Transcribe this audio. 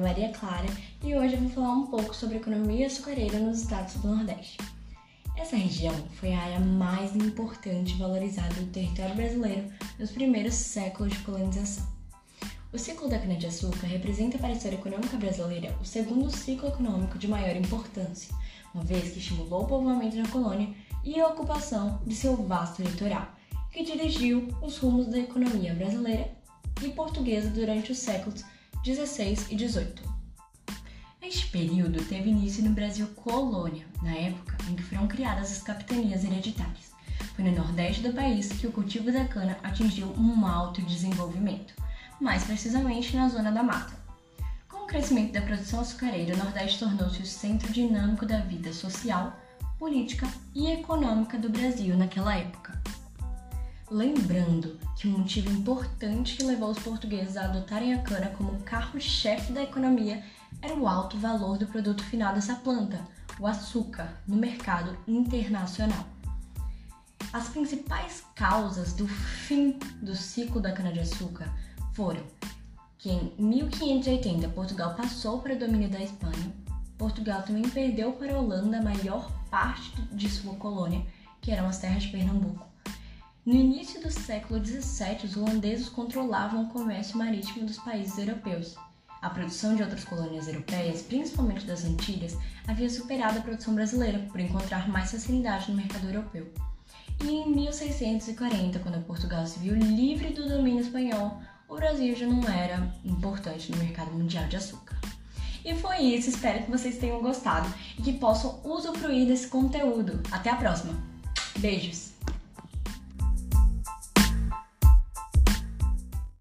Maria Clara e hoje eu vou falar um pouco sobre a economia açucareira nos estados do Nordeste. Essa região foi a área mais importante e valorizada do território brasileiro nos primeiros séculos de colonização. O ciclo da cana-de-açúcar representa para a história econômica brasileira o segundo ciclo econômico de maior importância, uma vez que estimulou o povoamento na colônia e a ocupação de seu vasto litoral, que dirigiu os rumos da economia brasileira e portuguesa durante os séculos 16 e 18. Este período teve início no Brasil colônia, na época em que foram criadas as capitanias hereditárias. Foi no nordeste do país que o cultivo da cana atingiu um alto desenvolvimento, mais precisamente na zona da mata. Com o crescimento da produção açucareira, o Nordeste tornou-se o centro dinâmico da vida social, política e econômica do Brasil naquela época. Lembrando que um motivo importante que levou os portugueses a adotarem a cana como carro-chefe da economia era o alto valor do produto final dessa planta, o açúcar, no mercado internacional. As principais causas do fim do ciclo da cana-de-açúcar foram que em 1580 Portugal passou para o domínio da Espanha, Portugal também perdeu para a Holanda a maior parte de sua colônia, que eram as terras de Pernambuco, no início do século XVII, os holandeses controlavam o comércio marítimo dos países europeus. A produção de outras colônias europeias, principalmente das Antilhas, havia superado a produção brasileira por encontrar mais facilidade no mercado europeu. E em 1640, quando Portugal se viu livre do domínio espanhol, o Brasil já não era importante no mercado mundial de açúcar. E foi isso, espero que vocês tenham gostado e que possam usufruir desse conteúdo. Até a próxima! Beijos!